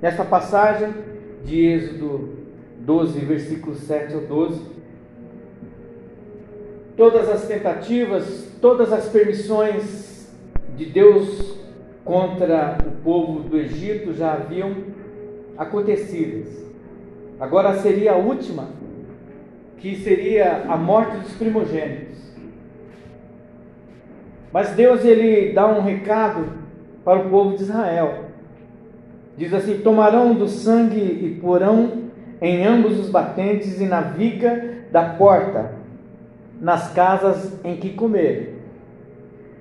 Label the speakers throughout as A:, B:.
A: nesta passagem de Êxodo 12, versículos 7 ao 12. Todas as tentativas, todas as permissões de Deus contra o povo do Egito já haviam acontecido. Agora seria a última, que seria a morte dos primogênitos. Mas Deus ele dá um recado para o povo de Israel. Diz assim: Tomarão do sangue e porão em ambos os batentes e na viga da porta, nas casas em que comerem.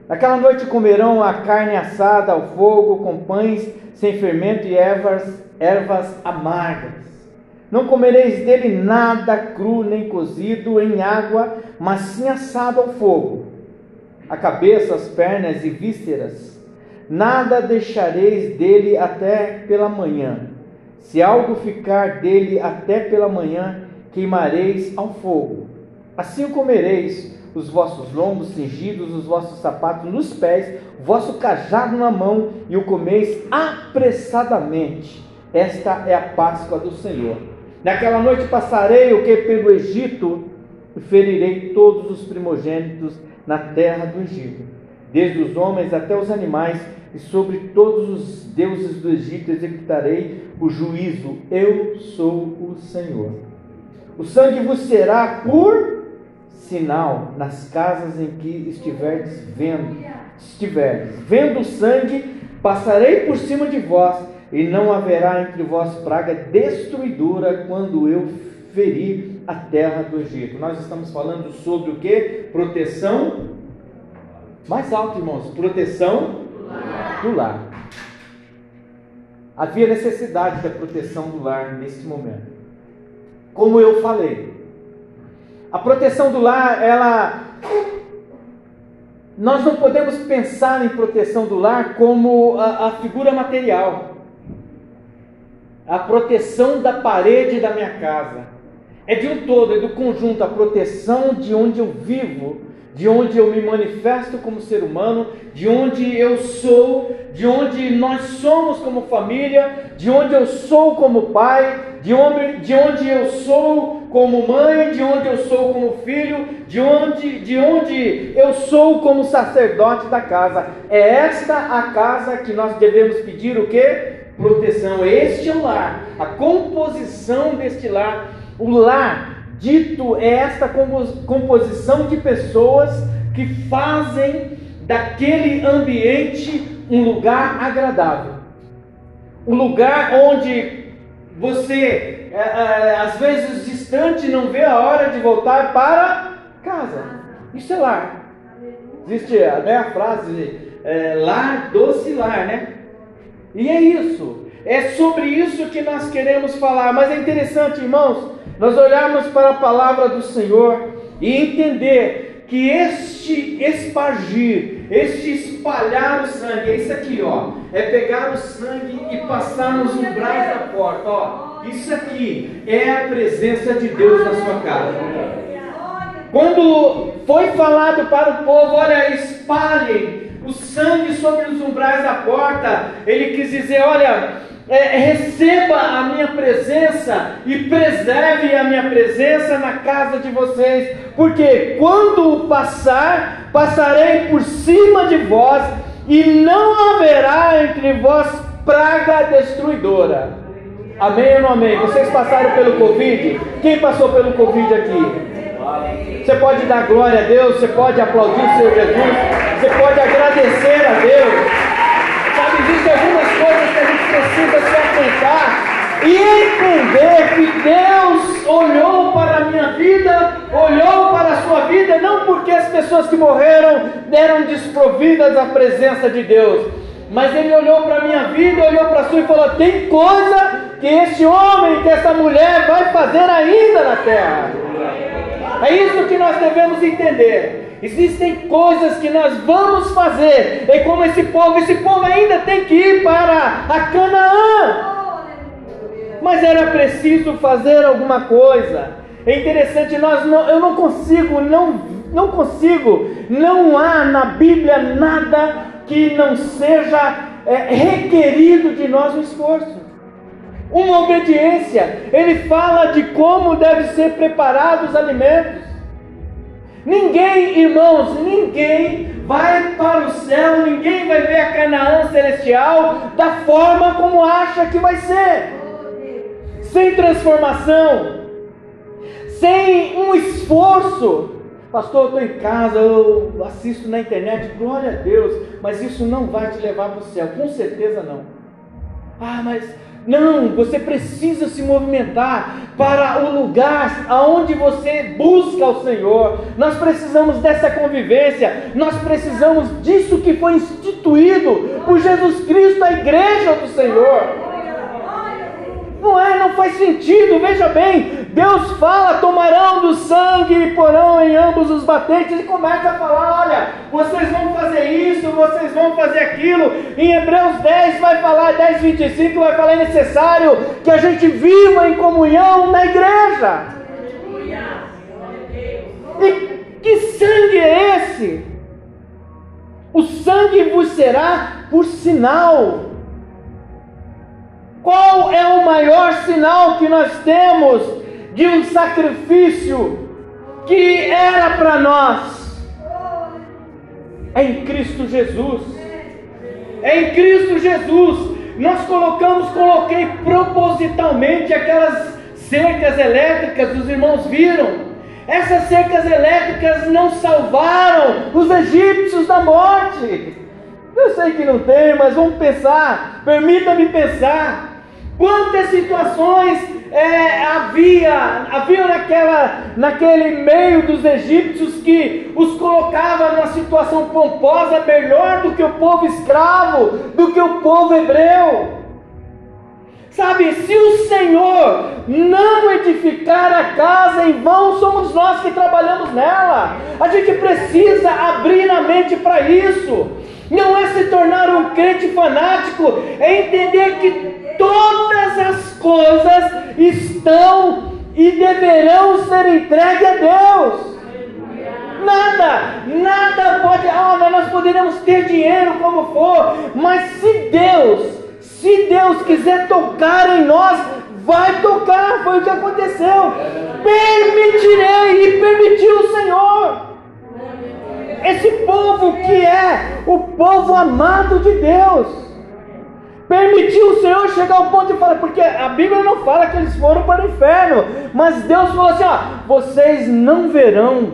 A: Naquela noite comerão a carne assada ao fogo, com pães sem fermento e ervas, ervas amargas. Não comereis dele nada cru nem cozido em água, mas sim assado ao fogo. A cabeça, as pernas e vísceras. Nada deixareis dele até pela manhã. Se algo ficar dele até pela manhã, queimareis ao fogo. Assim comereis, os vossos lombos cingidos, os vossos sapatos nos pés, o vosso cajado na mão, e o comeis apressadamente. Esta é a Páscoa do Senhor. Naquela noite passarei o que pelo Egito, e ferirei todos os primogênitos na terra do Egito, desde os homens até os animais, e sobre todos os deuses do Egito executarei o juízo. Eu sou o Senhor. O sangue vos será por sinal nas casas em que estiverdes vendo, estiverdes vendo o sangue, passarei por cima de vós, e não haverá entre vós praga destruidora quando eu ferir a terra do Egito. Nós estamos falando sobre o que? Proteção. Mais alto, irmãos. Proteção do lar. Havia necessidade da proteção do lar neste momento. Como eu falei, a proteção do lar, ela. Nós não podemos pensar em proteção do lar como a, a figura material. A proteção da parede da minha casa. É de um todo, é do conjunto, a proteção de onde eu vivo, de onde eu me manifesto como ser humano, de onde eu sou, de onde nós somos como família, de onde eu sou como pai, de onde, de onde eu sou como mãe, de onde eu sou como filho, de onde, de onde eu sou como sacerdote da casa. É esta a casa que nós devemos pedir o que? Proteção. Este é o lar, a composição deste lar. O lar Dito é esta composição de pessoas que fazem daquele ambiente um lugar agradável. Um lugar onde você, é, é, às vezes distante, não vê a hora de voltar para casa. Isso é lar. Existe né, a frase é, lar, doce lar, né? E é isso. É sobre isso que nós queremos falar. Mas é interessante, irmãos, nós olharmos para a palavra do Senhor e entender que este espargir, este espalhar o sangue, é isso aqui, ó, é pegar o sangue e passar nos umbrais da porta, ó. Isso aqui é a presença de Deus na sua casa. Quando foi falado para o povo, olha, espalhem o sangue sobre os umbrais da porta, ele quis dizer, olha, é, receba a minha presença e preserve a minha presença na casa de vocês, porque quando passar, passarei por cima de vós e não haverá entre vós praga destruidora. Amém ou não amém? Vocês passaram pelo Covid? Quem passou pelo Covid aqui? Você pode dar glória a Deus, você pode aplaudir o Senhor Jesus, você pode agradecer a Deus. Existem algumas coisas que a gente precisa se atentar e entender que Deus olhou para a minha vida, olhou para a sua vida, não porque as pessoas que morreram eram desprovidas da presença de Deus, mas Ele olhou para a minha vida, olhou para a sua e falou: tem coisa que este homem, que essa mulher vai fazer ainda na terra. É isso que nós devemos entender. Existem coisas que nós vamos fazer. É como esse povo, esse povo ainda tem que ir para a Canaã. Mas era preciso fazer alguma coisa. É interessante, nós não, eu não consigo, não, não consigo, não há na Bíblia nada que não seja é, requerido de nós um esforço. uma obediência. Ele fala de como devem ser preparados os alimentos. Ninguém, irmãos, ninguém vai para o céu, ninguém vai ver a Canaã celestial da forma como acha que vai ser. Sem transformação, sem um esforço. Pastor, eu estou em casa, eu assisto na internet, glória a Deus, mas isso não vai te levar para o céu, com certeza não. Ah, mas não, você precisa se movimentar para o lugar aonde você busca o Senhor. Nós precisamos dessa convivência, nós precisamos disso que foi instituído por Jesus Cristo, a igreja do Senhor. Não é, não faz sentido, veja bem, Deus fala, tomarão do sangue e porão em ambos os batentes, e começa a falar, olha, vocês vão fazer isso, vocês vão fazer aquilo, em Hebreus 10 vai falar, 10, 25 vai falar, é necessário que a gente viva em comunhão na igreja. E que sangue é esse? O sangue vos será por sinal qual é o maior sinal que nós temos de um sacrifício que era para nós? É em Cristo Jesus. É em Cristo Jesus. Nós colocamos, coloquei propositalmente aquelas cercas elétricas, os irmãos viram. Essas cercas elétricas não salvaram os egípcios da morte. Eu sei que não tem, mas vamos pensar. Permita-me pensar. Quantas situações é, havia, havia naquela, naquele meio dos egípcios que os colocava numa situação pomposa melhor do que o povo escravo, do que o povo hebreu. Sabe, se o Senhor não edificar a casa, em vão somos nós que trabalhamos nela. A gente precisa abrir a mente para isso. Não é se tornar um crente fanático, é entender que todas as coisas estão e deverão ser entregues a Deus. Nada, nada pode, ah, nós poderemos ter dinheiro como for, mas se Deus, se Deus quiser tocar em nós, vai tocar, foi o que aconteceu. Permitirei e permitiu o Senhor. Esse povo que é o povo amado de Deus Permitiu o Senhor chegar ao ponto de falar, porque a Bíblia não fala que eles foram para o inferno, mas Deus falou assim: ó, vocês não verão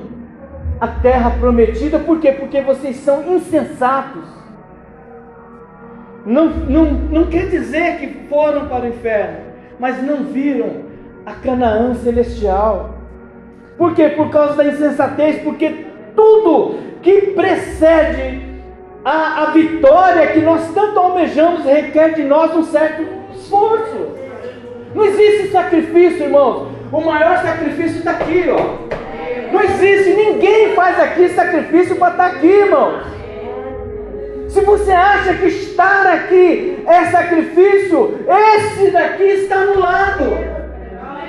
A: a terra prometida, por quê? Porque vocês são insensatos. Não, não, não quer dizer que foram para o inferno, mas não viram a Canaã celestial. Por quê? Por causa da insensatez, porque tudo que precede a, a vitória que nós tanto almejamos requer de nós um certo esforço. Não existe sacrifício, irmãos. O maior sacrifício está aqui, ó. Não existe, ninguém faz aqui sacrifício para estar tá aqui, irmãos. Se você acha que estar aqui é sacrifício, esse daqui está no lado.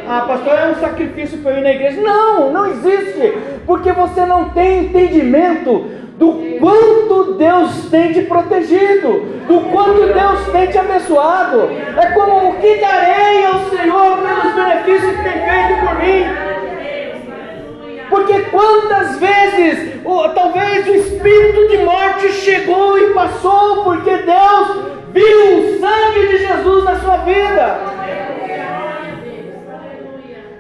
A: Ah, pastor, é um sacrifício para eu ir na igreja. Não, não existe, porque você não tem entendimento do quanto Deus tem te protegido, do quanto Deus tem te abençoado. É como o que darei ao Senhor pelos benefícios que tem feito por mim. Porque quantas vezes, talvez o espírito de morte chegou e passou, porque Deus viu o sangue de Jesus na sua vida.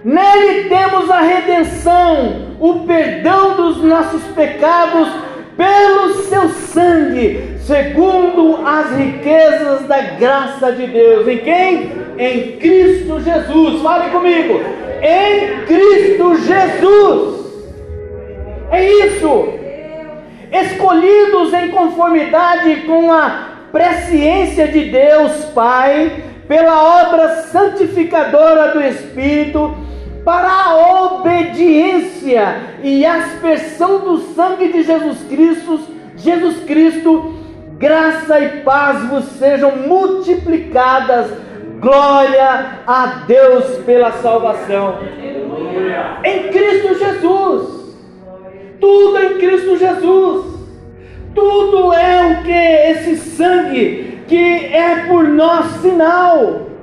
A: Nele temos a redenção, o perdão dos nossos pecados pelo seu sangue, segundo as riquezas da graça de Deus. Em quem? Em Cristo Jesus. Fale comigo. Em Cristo Jesus. É isso. Escolhidos em conformidade com a presciência de Deus Pai, pela obra santificadora do Espírito, para a obediência e aspersão do sangue de Jesus Cristo, Jesus Cristo, graça e paz vos sejam multiplicadas. Glória a Deus pela salvação. Em Cristo Jesus. Tudo em Cristo Jesus. Tudo é o que esse sangue que é por nós sinal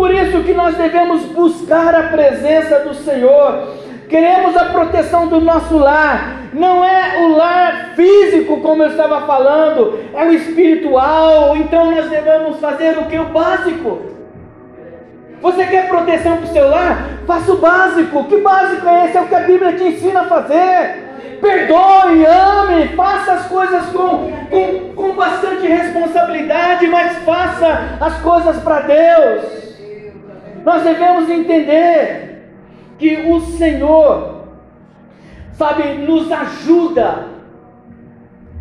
A: Por isso que nós devemos buscar a presença do Senhor. Queremos a proteção do nosso lar. Não é o lar físico, como eu estava falando, é o espiritual. Então nós devemos fazer o que? O básico. Você quer proteção para o seu lar? Faça o básico. Que básico é esse? É o que a Bíblia te ensina a fazer. Perdoe, ame, faça as coisas com, com, com bastante responsabilidade, mas faça as coisas para Deus. Nós devemos entender que o Senhor, sabe, nos ajuda,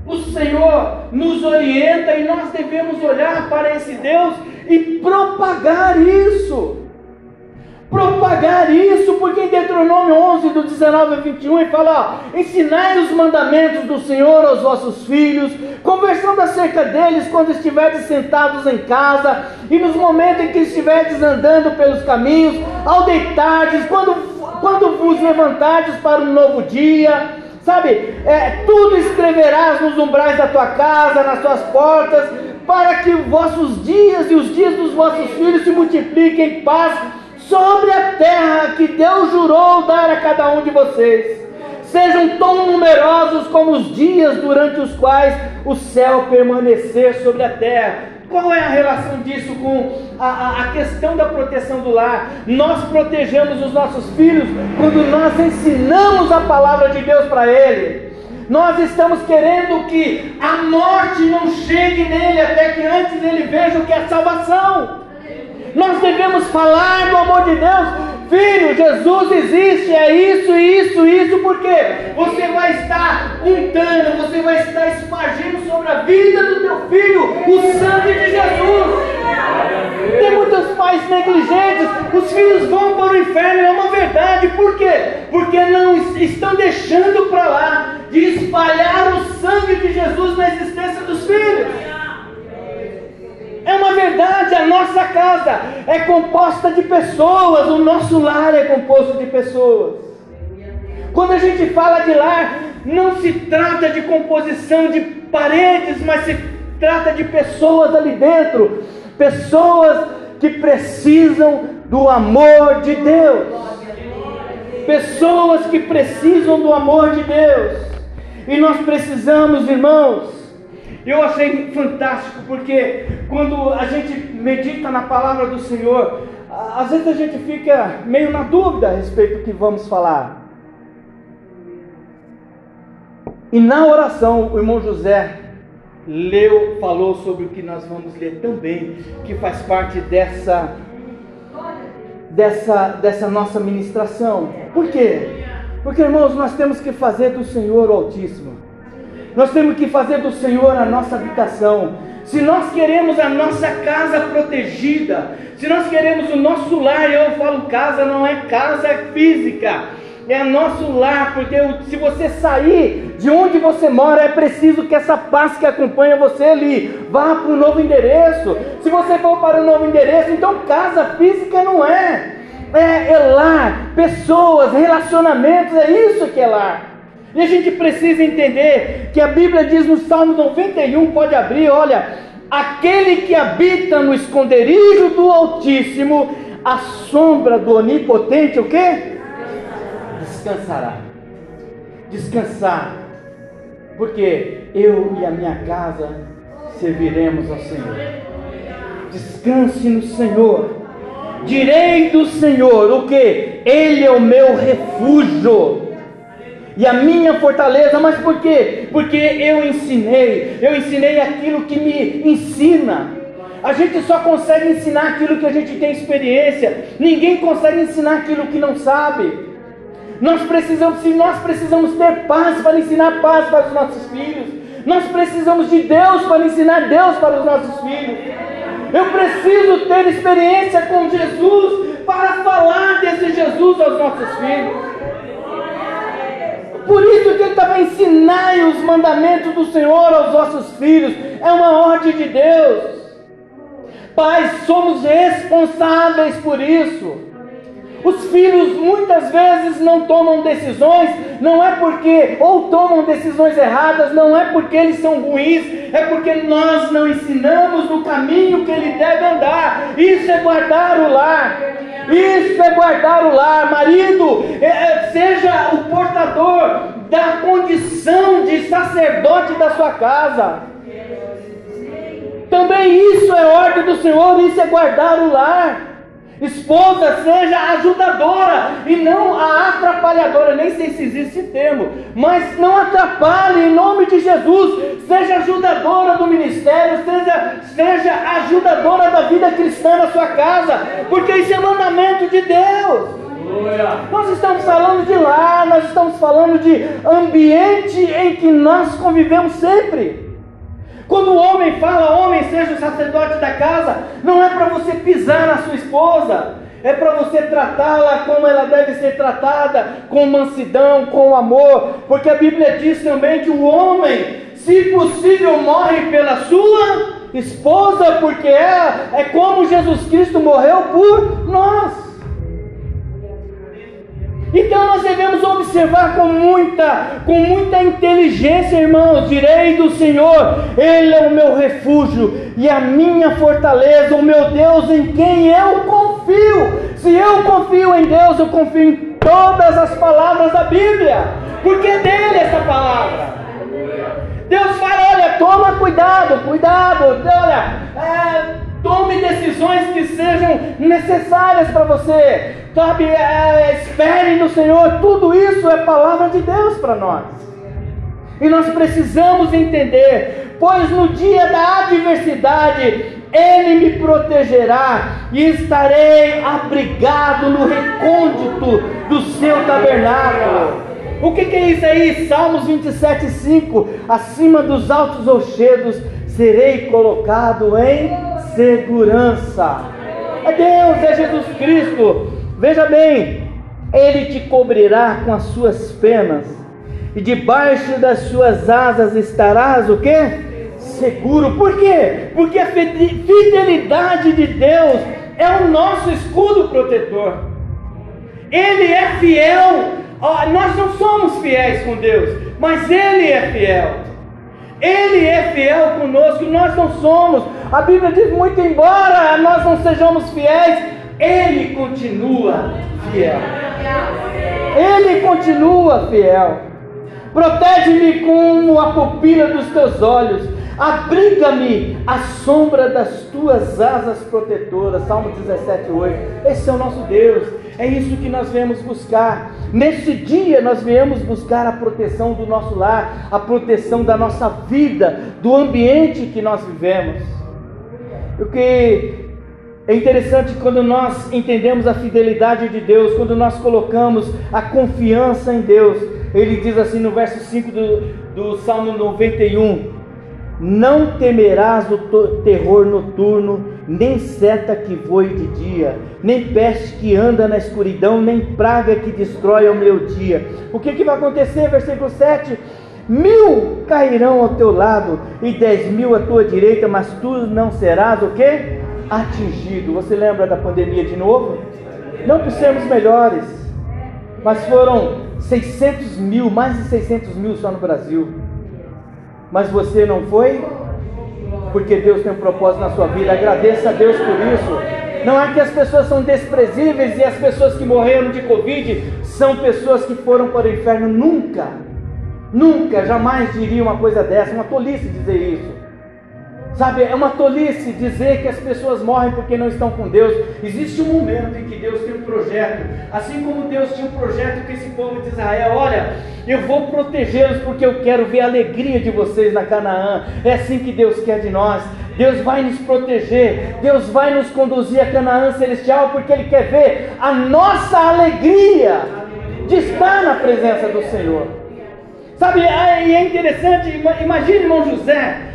A: o Senhor nos orienta e nós devemos olhar para esse Deus e propagar isso. Propagar isso, porque em Deuteronômio 11, do 19 a 21, ele fala: ó, ensinai os mandamentos do Senhor aos vossos filhos, conversando acerca deles quando estiverdes sentados em casa, e nos momentos em que estiverdes andando pelos caminhos, ao deitardes, quando, quando vos levantardes para um novo dia. Sabe, é, tudo escreverás nos umbrais da tua casa, nas tuas portas, para que vossos dias e os dias dos vossos filhos se multipliquem em paz sobre a terra que Deus jurou dar a cada um de vocês. Sejam tão numerosos como os dias durante os quais o céu permanecer sobre a terra. Qual é a relação disso com a, a, questão da proteção do lar? Nós protegemos os nossos filhos quando nós ensinamos a palavra de Deus para eles. Nós estamos querendo que a morte não chegue nele até que antes ele veja o que é salvação. Nós devemos falar do amor de Deus. Filho, Jesus existe, é isso, isso, isso, porque você vai estar untando, você vai estar espargindo sobre a vida do teu filho o sangue de Jesus. Tem muitos pais negligentes, os filhos vão para o inferno, é uma verdade, por quê? Porque não estão deixando para lá de espalhar o sangue de Jesus na existência dos filhos. É uma verdade, a nossa casa é composta de pessoas, o nosso lar é composto de pessoas. Quando a gente fala de lar, não se trata de composição de paredes, mas se trata de pessoas ali dentro, pessoas que precisam do amor de Deus. Pessoas que precisam do amor de Deus. E nós precisamos, irmãos, eu achei fantástico porque quando a gente medita na palavra do Senhor, às vezes a gente fica meio na dúvida a respeito do que vamos falar. E na oração, o irmão José leu, falou sobre o que nós vamos ler também, que faz parte dessa dessa dessa nossa ministração. Por quê? Porque, irmãos, nós temos que fazer do Senhor o Altíssimo. Nós temos que fazer do Senhor a nossa habitação. Se nós queremos a nossa casa protegida, se nós queremos o nosso lar, eu falo casa, não é casa física, é nosso lar, porque se você sair de onde você mora, é preciso que essa paz que acompanha você ali vá para o novo endereço. Se você for para o novo endereço, então casa física não é. É, é lar, pessoas, relacionamentos, é isso que é lar. E a gente precisa entender que a Bíblia diz no Salmo 91, pode abrir, olha, aquele que habita no esconderijo do Altíssimo, a sombra do Onipotente, o quê? Descansará. Descansar. Porque eu e a minha casa serviremos ao Senhor. Descanse no Senhor. Direi do Senhor o que? Ele é o meu refúgio e a minha fortaleza, mas por quê? Porque eu ensinei, eu ensinei aquilo que me ensina. A gente só consegue ensinar aquilo que a gente tem experiência, ninguém consegue ensinar aquilo que não sabe. Nós precisamos, se nós precisamos ter paz para ensinar paz para os nossos filhos, nós precisamos de Deus para ensinar Deus para os nossos filhos. Eu preciso ter experiência com Jesus para falar desse Jesus aos nossos filhos. Por isso que ele estava ensinando os mandamentos do Senhor aos vossos filhos. É uma ordem de Deus. Pais, somos responsáveis por isso. Os filhos muitas vezes não tomam decisões não é porque ou tomam decisões erradas, não é porque eles são ruins, é porque nós não ensinamos no caminho que ele deve andar. Isso é guardar o lar. Isso é guardar o lar. Marido, é, é, seja o portador da condição de sacerdote da sua casa. Também isso é ordem do Senhor, isso é guardar o lar. Esposa, seja ajudadora e não a atrapalhadora. Nem sei se existe esse termo, mas não atrapalhe em nome de Jesus. Seja ajudadora do ministério, seja, seja ajudadora da vida cristã na sua casa, porque isso é mandamento de Deus. Nós estamos falando de lar, nós estamos falando de ambiente em que nós convivemos sempre. Quando o homem fala, homem seja o sacerdote da casa, não é para você pisar na sua esposa, é para você tratá-la como ela deve ser tratada, com mansidão, com amor, porque a Bíblia diz também que o homem, se possível, morre pela sua esposa, porque é, é como Jesus Cristo morreu por nós. Então nós devemos observar com muita, com muita inteligência, irmãos. Direi do Senhor, Ele é o meu refúgio e a minha fortaleza, o meu Deus em quem eu confio. Se eu confio em Deus, eu confio em todas as palavras da Bíblia, porque é dele essa palavra. Deus fala: olha, toma cuidado, cuidado, olha, é, tome decisões que sejam necessárias para você sabe, é, espere no Senhor, tudo isso é palavra de Deus para nós. E nós precisamos entender, pois no dia da adversidade, Ele me protegerá e estarei abrigado no recôndito do seu tabernáculo. O que, que é isso aí? Salmos 27,5: Acima dos altos rochedos serei colocado em segurança. É Deus, é Jesus Cristo. Veja bem, ele te cobrirá com as suas penas, e debaixo das suas asas estarás o que? Seguro. Por quê? Porque a fidelidade de Deus é o nosso escudo protetor. Ele é fiel. Nós não somos fiéis com Deus, mas Ele é fiel. Ele é fiel conosco, nós não somos. A Bíblia diz muito embora nós não sejamos fiéis, ele continua fiel. Ele continua fiel. Protege-me com a pupila dos teus olhos. Abriga-me à sombra das tuas asas protetoras. Salmo 17, 8. Esse é o nosso Deus. É isso que nós viemos buscar. Nesse dia nós viemos buscar a proteção do nosso lar, a proteção da nossa vida, do ambiente que nós vivemos. O que é interessante quando nós entendemos a fidelidade de Deus, quando nós colocamos a confiança em Deus. Ele diz assim no verso 5 do, do Salmo 91: Não temerás o terror noturno, nem seta que voe de dia, nem peste que anda na escuridão, nem praga que destrói ao meu dia. O que, que vai acontecer? Versículo 7 mil cairão ao teu lado e dez mil à tua direita, mas tu não serás o que? atingido. Você lembra da pandemia de novo? Não por sermos melhores, mas foram 600 mil, mais de 600 mil só no Brasil. Mas você não foi? Porque Deus tem um propósito na sua vida. Agradeça a Deus por isso. Não é que as pessoas são desprezíveis e as pessoas que morreram de Covid são pessoas que foram para o inferno. Nunca, nunca, jamais diria uma coisa dessa. Uma tolice dizer isso. Sabe, é uma tolice dizer que as pessoas morrem porque não estão com Deus. Existe um momento em que Deus tem um projeto, assim como Deus tinha um projeto com esse povo de Israel. Olha, eu vou protegê-los porque eu quero ver a alegria de vocês na Canaã. É assim que Deus quer de nós. Deus vai nos proteger, Deus vai nos conduzir a Canaã celestial porque Ele quer ver a nossa alegria de estar na presença do Senhor. Sabe, e é interessante, imagine irmão José,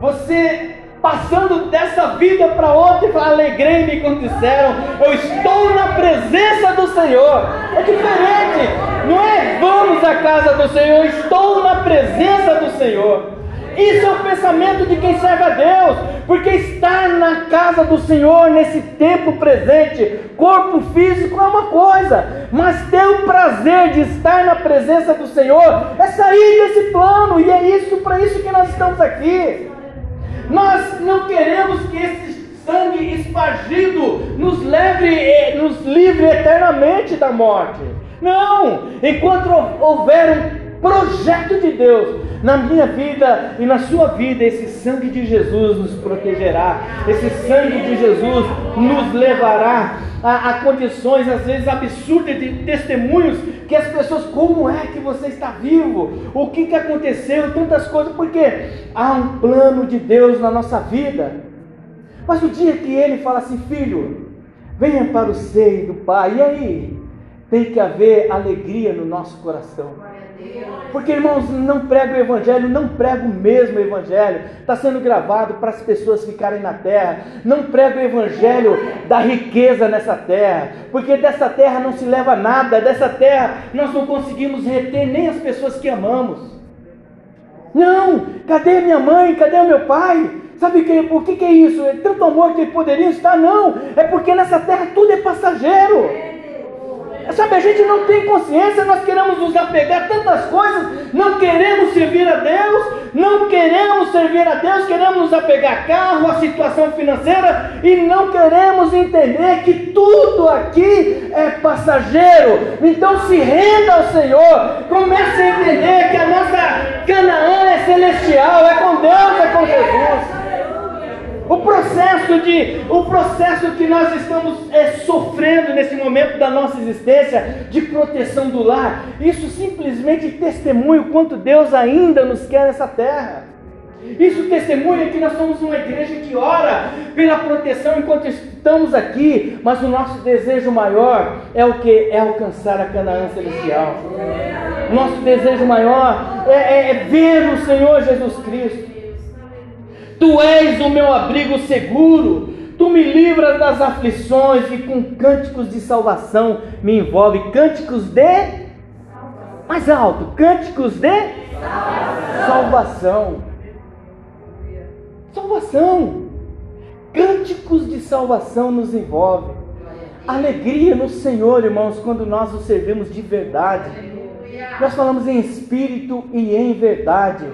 A: você passando dessa vida para outra e falar, alegrei-me quando disseram, eu estou na presença do Senhor. É diferente, não é vamos à casa do Senhor, estou na presença do Senhor. Isso é o pensamento de quem serve a Deus, porque estar na casa do Senhor nesse tempo presente, corpo físico é uma coisa, mas ter o prazer de estar na presença do Senhor é sair desse plano, e é isso para isso que nós estamos aqui. Nós não queremos que esse sangue espargido nos leve, nos livre eternamente da morte. Não! Enquanto houver um projeto de Deus na minha vida e na sua vida, esse sangue de Jesus nos protegerá, esse sangue de Jesus nos levará a, a, condições às vezes absurdas de testemunhos que as pessoas, como é que você está vivo? O que, que aconteceu? Tantas coisas, porque há um plano de Deus na nossa vida. Mas o dia que ele fala assim, filho, venha para o seio do Pai, e aí? Tem que haver alegria no nosso coração. Porque, irmãos, não prego o Evangelho, não mesmo o Evangelho. Está sendo gravado para as pessoas ficarem na terra. Não prego o Evangelho da riqueza nessa terra. Porque dessa terra não se leva nada. Dessa terra nós não conseguimos reter nem as pessoas que amamos. Não, cadê minha mãe? Cadê o meu pai? Sabe que, por que, que é isso? É tanto amor que poderiam estar? Não, é porque nessa terra tudo é passageiro. Sabe, a gente não tem consciência, nós queremos nos apegar a tantas coisas, não queremos servir a Deus, não queremos servir a Deus, queremos nos apegar a carro, a situação financeira e não queremos entender que tudo aqui é passageiro. Então se renda ao Senhor, comece a entender que a nossa Canaã é celestial, é com Deus, é com Jesus. O processo de, o processo que nós estamos é, sofrendo nesse momento da nossa existência de proteção do lar, isso simplesmente testemunha o quanto Deus ainda nos quer nessa terra. Isso testemunha que nós somos uma igreja que ora pela proteção enquanto estamos aqui, mas o nosso desejo maior é o que? É alcançar a Canaã celestial. Nosso desejo maior é, é, é ver o Senhor Jesus Cristo. Tu és o meu abrigo seguro. Tu me livras das aflições e com cânticos de salvação me envolve. Cânticos de. Mais alto. Cânticos de. Salvação. Salvação. Cânticos de salvação nos envolve. Alegria no Senhor, irmãos, quando nós o servimos de verdade. Nós falamos em espírito e em verdade.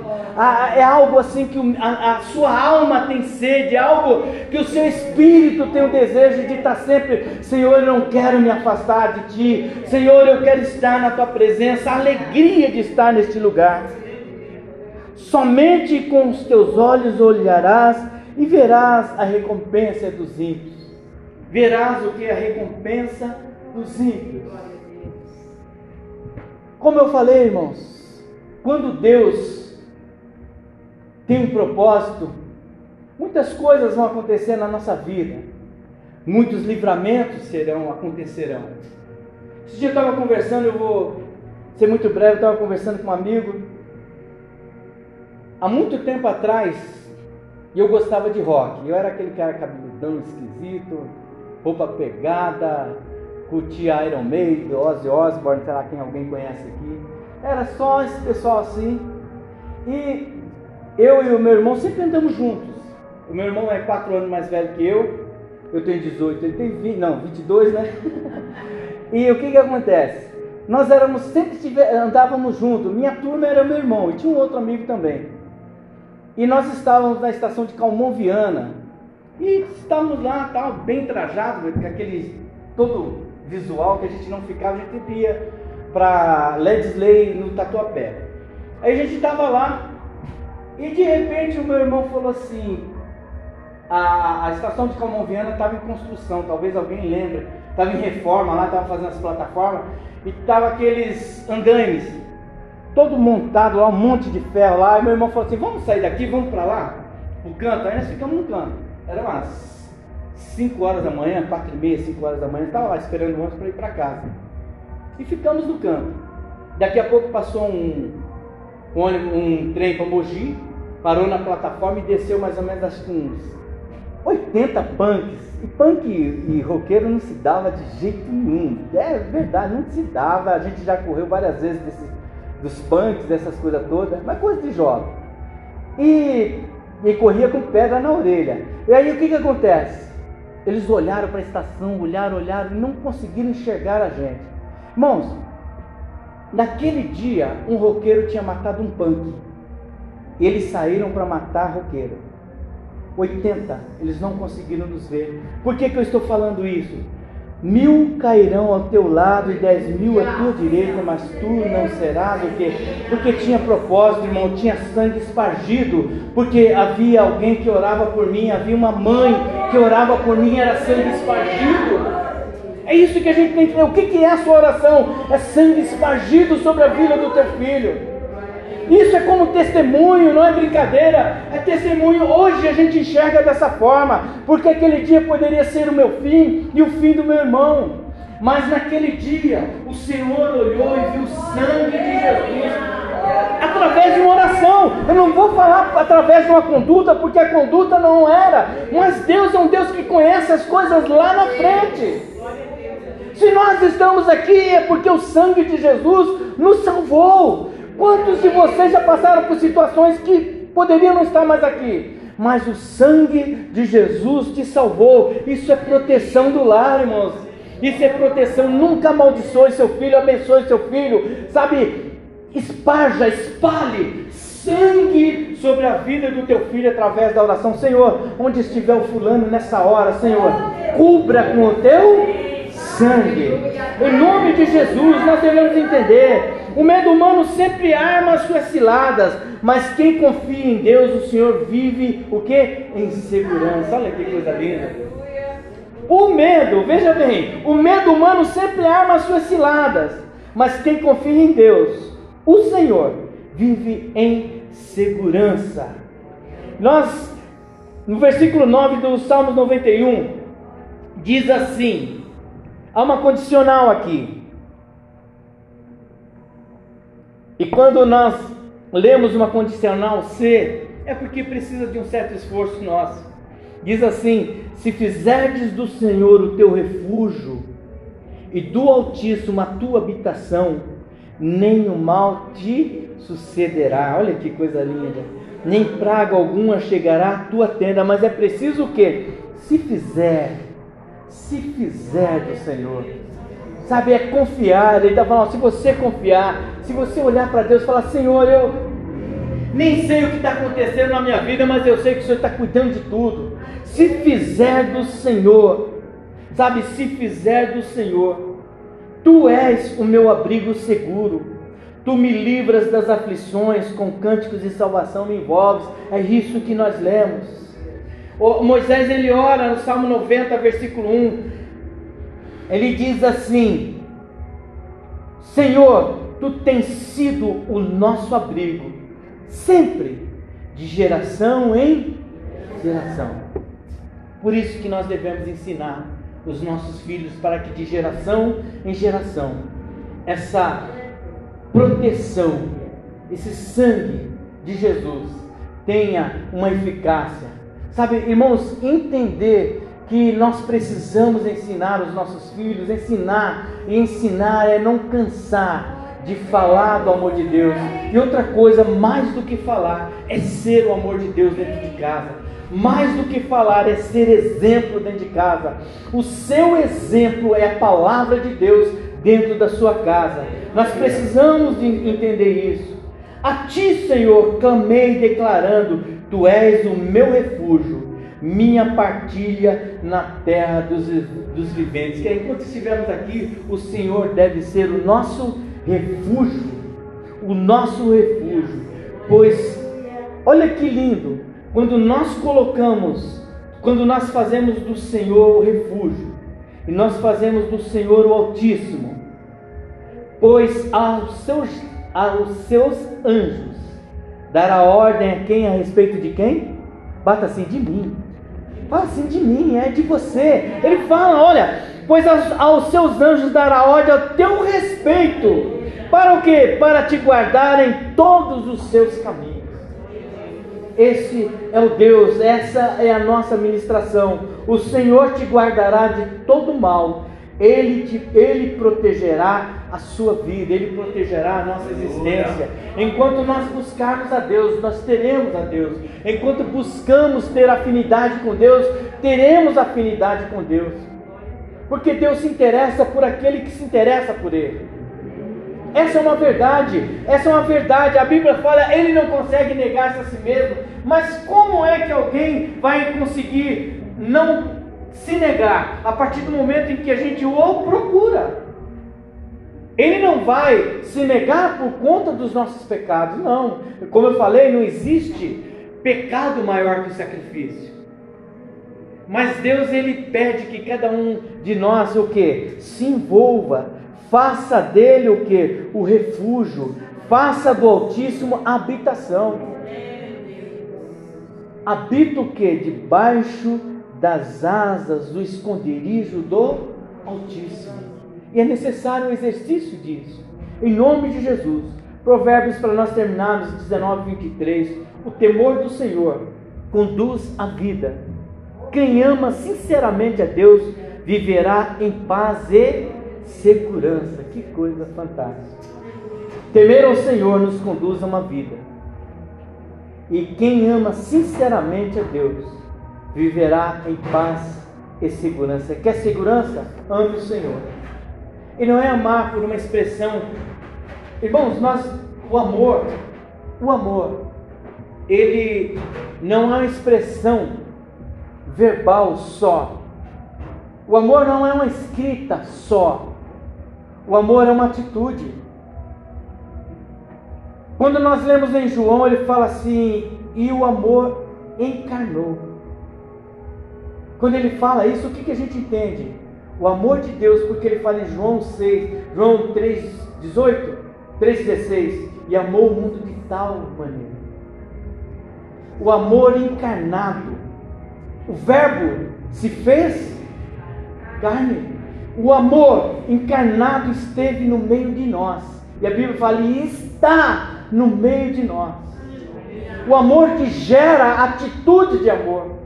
A: É algo assim que a, sua alma tem sede, é algo que o seu espírito tem o desejo de estar sempre, Senhor, eu não quero me afastar de Ti, Senhor, eu quero estar na Tua presença, a alegria de estar neste lugar. Somente com os teus olhos olharás e verás a recompensa dos ímpios. Verás o que é a recompensa dos ímpios. Como eu falei, irmãos, quando Deus tem um propósito, muitas coisas vão acontecer na nossa vida, muitos livramentos serão, acontecerão. Esse dia eu estava conversando, eu vou ser muito breve, eu estava conversando com um amigo, há muito tempo atrás, eu gostava de rock, eu era aquele cara cabeludão esquisito, roupa pegada, curtia Iron Maiden, Ozzy Osbourne, sei lá quem alguém conhece aqui. Era só esse pessoal assim. E eu e o meu irmão sempre andamos juntos. O meu irmão é 4 anos mais velho que eu. Eu tenho 18, ele tem 20, não, 22, né? e o que que acontece? Nós éramos sempre andávamos juntos. Minha turma era meu irmão e tinha um outro amigo também. E nós estávamos na estação de Calmon Viana. E estávamos lá, tal, bem trajados, com aquele todo visual que a gente não ficava, a gente ia para Ledsley no Tatuapé. Aí a gente estava lá e de repente o meu irmão falou assim: a, a estação de Calmonviana estava em construção, talvez alguém lembre, estava em reforma lá, estava fazendo as plataformas e estava aqueles andaimes, todo montado lá, um monte de ferro lá. E meu irmão falou assim: vamos sair daqui, vamos para lá, no canto. Aí nós ficamos no canto, era umas 5 horas da manhã, 4 e meia, 5 horas da manhã, estava lá esperando o ônibus para ir para casa. E ficamos no campo. Daqui a pouco passou um, um, um trem para Mogi, parou na plataforma e desceu mais ou menos acho uns 80 punks. E punk e roqueiro não se dava de jeito nenhum. É verdade, não se dava. A gente já correu várias vezes desse, dos punks, dessas coisas todas, mas coisa de jovem. e, e corria com pedra na orelha. E aí o que, que acontece? Eles olharam para a estação, olharam, olharam e não conseguiram enxergar a gente. Irmãos, naquele dia um roqueiro tinha matado um punk. Eles saíram para matar roqueiro. 80, eles não conseguiram nos ver. Por que, que eu estou falando isso? Mil cairão ao teu lado e dez mil à tua direita, mas tu não serás o quê? Porque tinha propósito, irmão, tinha sangue espargido, porque havia alguém que orava por mim, havia uma mãe que orava por mim, era sangue espargido. É isso que a gente tem que ver. O que é a sua oração? É sangue espargido sobre a vida do teu filho. Isso é como testemunho, não é brincadeira, é testemunho. Hoje a gente enxerga dessa forma, porque aquele dia poderia ser o meu fim e o fim do meu irmão. Mas naquele dia o Senhor olhou e viu o sangue de Jesus através de uma oração. Eu não vou falar através de uma conduta, porque a conduta não era. Mas Deus é um Deus que conhece as coisas lá na frente. Se nós estamos aqui é porque o sangue de Jesus nos salvou. Quantos de vocês já passaram por situações que poderiam não estar mais aqui? Mas o sangue de Jesus te salvou. Isso é proteção do lar, irmãos. Isso é proteção. Nunca amaldiçoe seu filho, abençoe seu filho. Sabe, esparja, espalhe sangue sobre a vida do teu filho através da oração. Senhor, onde estiver o fulano nessa hora, Senhor, cubra com o teu sangue. Em nome de Jesus, nós devemos entender o medo humano sempre arma as suas ciladas, mas quem confia em Deus, o Senhor vive o que? Em segurança. Olha que coisa linda. O medo, veja bem, o medo humano sempre arma as suas ciladas, mas quem confia em Deus, o Senhor, vive em segurança. Nós, no versículo 9 do Salmos 91, diz assim: há uma condicional aqui. E quando nós lemos uma condicional C, é porque precisa de um certo esforço nosso. Diz assim: Se fizerdes do Senhor o teu refúgio, e do Altíssimo a tua habitação, nem o mal te sucederá. Olha que coisa linda. Nem praga alguma chegará à tua tenda, mas é preciso o quê? Se fizer, se fizer do Senhor. Sabe, é confiar. Ele está falando, se você confiar, se você olhar para Deus e falar, Senhor, eu nem sei o que está acontecendo na minha vida, mas eu sei que o Senhor está cuidando de tudo. Se fizer do Senhor, sabe, se fizer do Senhor, Tu és o meu abrigo seguro. Tu me livras das aflições, com cânticos de salvação me envolves. É isso que nós lemos. O Moisés ele ora no Salmo 90, versículo 1 ele diz assim: Senhor, tu tens sido o nosso abrigo, sempre, de geração em geração. Por isso que nós devemos ensinar os nossos filhos para que de geração em geração essa proteção, esse sangue de Jesus tenha uma eficácia. Sabe, irmãos, entender que nós precisamos ensinar os nossos filhos, ensinar e ensinar é não cansar de falar do amor de Deus. E outra coisa, mais do que falar, é ser o amor de Deus dentro de casa. Mais do que falar, é ser exemplo dentro de casa. O seu exemplo é a palavra de Deus dentro da sua casa. Nós precisamos de entender isso. A ti, Senhor, clamei declarando: Tu és o meu refúgio minha partilha na terra dos, dos viventes. Que enquanto estivermos aqui, o Senhor deve ser o nosso refúgio, o nosso refúgio. Pois, olha que lindo, quando nós colocamos, quando nós fazemos do Senhor o refúgio, e nós fazemos do Senhor o Altíssimo, pois aos seus, aos seus anjos dará ordem a quem a respeito de quem? Bata assim de mim. Assim de mim, é de você. Ele fala: olha, pois aos, aos seus anjos dará ordem ao teu respeito. Para o quê? Para te guardar em todos os seus caminhos. Esse é o Deus, essa é a nossa ministração. O Senhor te guardará de todo mal Ele, te, ele protegerá a sua vida, Ele protegerá a nossa existência. Enquanto nós buscarmos a Deus, nós teremos a Deus. Enquanto buscamos ter afinidade com Deus, teremos afinidade com Deus. Porque Deus se interessa por aquele que se interessa por Ele. Essa é uma verdade, essa é uma verdade. A Bíblia fala, ele não consegue negar-se a si mesmo. Mas como é que alguém vai conseguir não se negar a partir do momento em que a gente o procura? Ele não vai se negar por conta dos nossos pecados, não. Como eu falei, não existe pecado maior que o sacrifício. Mas Deus ele pede que cada um de nós o que se envolva, faça dele o que o refúgio, faça do Altíssimo a habitação. Habita o que debaixo das asas do esconderijo do Altíssimo. E é necessário o exercício disso. Em nome de Jesus. Provérbios para nós terminarmos 19, 23. O temor do Senhor conduz a vida. Quem ama sinceramente a Deus viverá em paz e segurança. Que coisa fantástica. Temer ao Senhor nos conduz a uma vida. E quem ama sinceramente a Deus viverá em paz e segurança. Quer segurança? Ame o Senhor. E não é amar por uma expressão. Irmãos, nós, o amor, o amor, ele não é uma expressão verbal só. O amor não é uma escrita só. O amor é uma atitude. Quando nós lemos em João, ele fala assim: e o amor encarnou. Quando ele fala isso, o que, que a gente entende? O amor de Deus, porque ele fala em João 6, João 3, 18, 3, 16, e amou o mundo de tal maneira. O amor encarnado, o Verbo se fez carne. O amor encarnado esteve no meio de nós. E a Bíblia fala, e está no meio de nós. O amor que gera atitude de amor.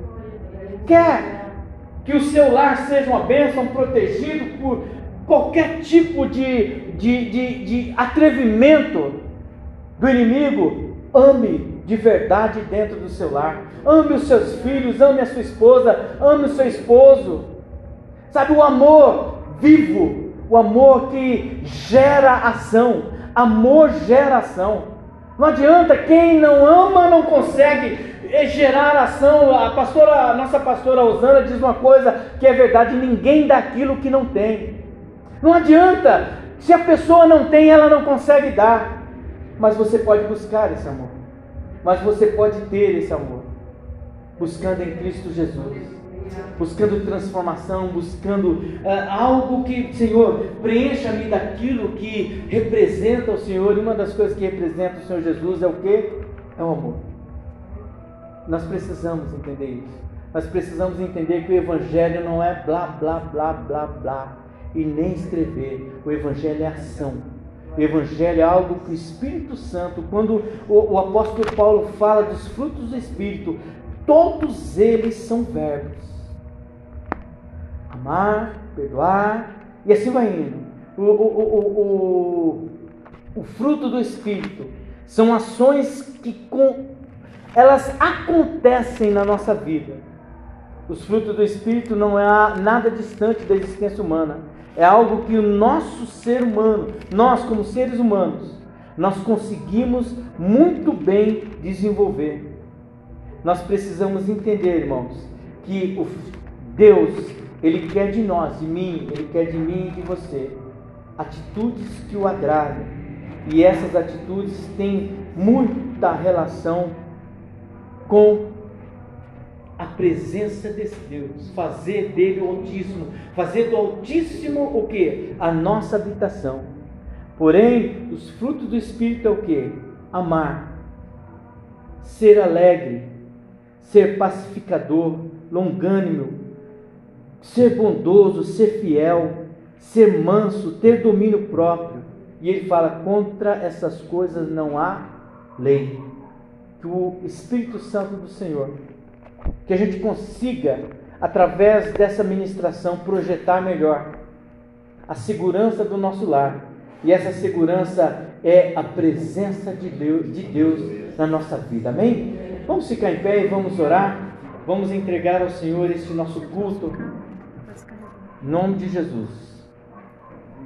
A: Quer que o seu lar seja uma bênção, protegido por qualquer tipo de, de, de, de atrevimento do inimigo. Ame de verdade dentro do seu lar. Ame os seus filhos, ame a sua esposa, ame o seu esposo. Sabe, o amor vivo, o amor que gera ação. Amor gera ação. Não adianta, quem não ama não consegue é gerar ação. A pastora, a nossa pastora Osana diz uma coisa que é verdade: ninguém dá aquilo que não tem. Não adianta, se a pessoa não tem, ela não consegue dar. Mas você pode buscar esse amor. Mas você pode ter esse amor. Buscando em Cristo Jesus. Buscando transformação, buscando uh, algo que, Senhor, preencha-me daquilo que representa o Senhor. E uma das coisas que representa o Senhor Jesus é o que? É o amor. Nós precisamos entender isso. Nós precisamos entender que o Evangelho não é blá, blá, blá, blá, blá, e nem escrever. O Evangelho é ação. O Evangelho é algo que o Espírito Santo, quando o, o apóstolo Paulo fala dos frutos do Espírito, todos eles são verbos. Amar, perdoar, e assim vai indo. O, o, o, o, o fruto do Espírito são ações que com, elas acontecem na nossa vida. Os frutos do Espírito não é nada distante da existência humana. É algo que o nosso ser humano, nós como seres humanos, nós conseguimos muito bem desenvolver. Nós precisamos entender, irmãos, que o Deus, Ele quer de nós, de mim, Ele quer de mim e de você, atitudes que o agradem. E essas atitudes têm muita relação com a presença desse Deus, fazer dele o Altíssimo, fazer do Altíssimo o que? A nossa habitação. Porém, os frutos do Espírito é o que? Amar, ser alegre, ser pacificador, longânimo, ser bondoso, ser fiel, ser manso, ter domínio próprio. E ele fala: contra essas coisas não há lei que o Espírito Santo do Senhor, que a gente consiga, através dessa ministração, projetar melhor a segurança do nosso lar. E essa segurança é a presença de Deus, de Deus na nossa vida. Amém? Vamos ficar em pé e vamos orar. Vamos entregar ao Senhor este nosso culto. Em nome de Jesus.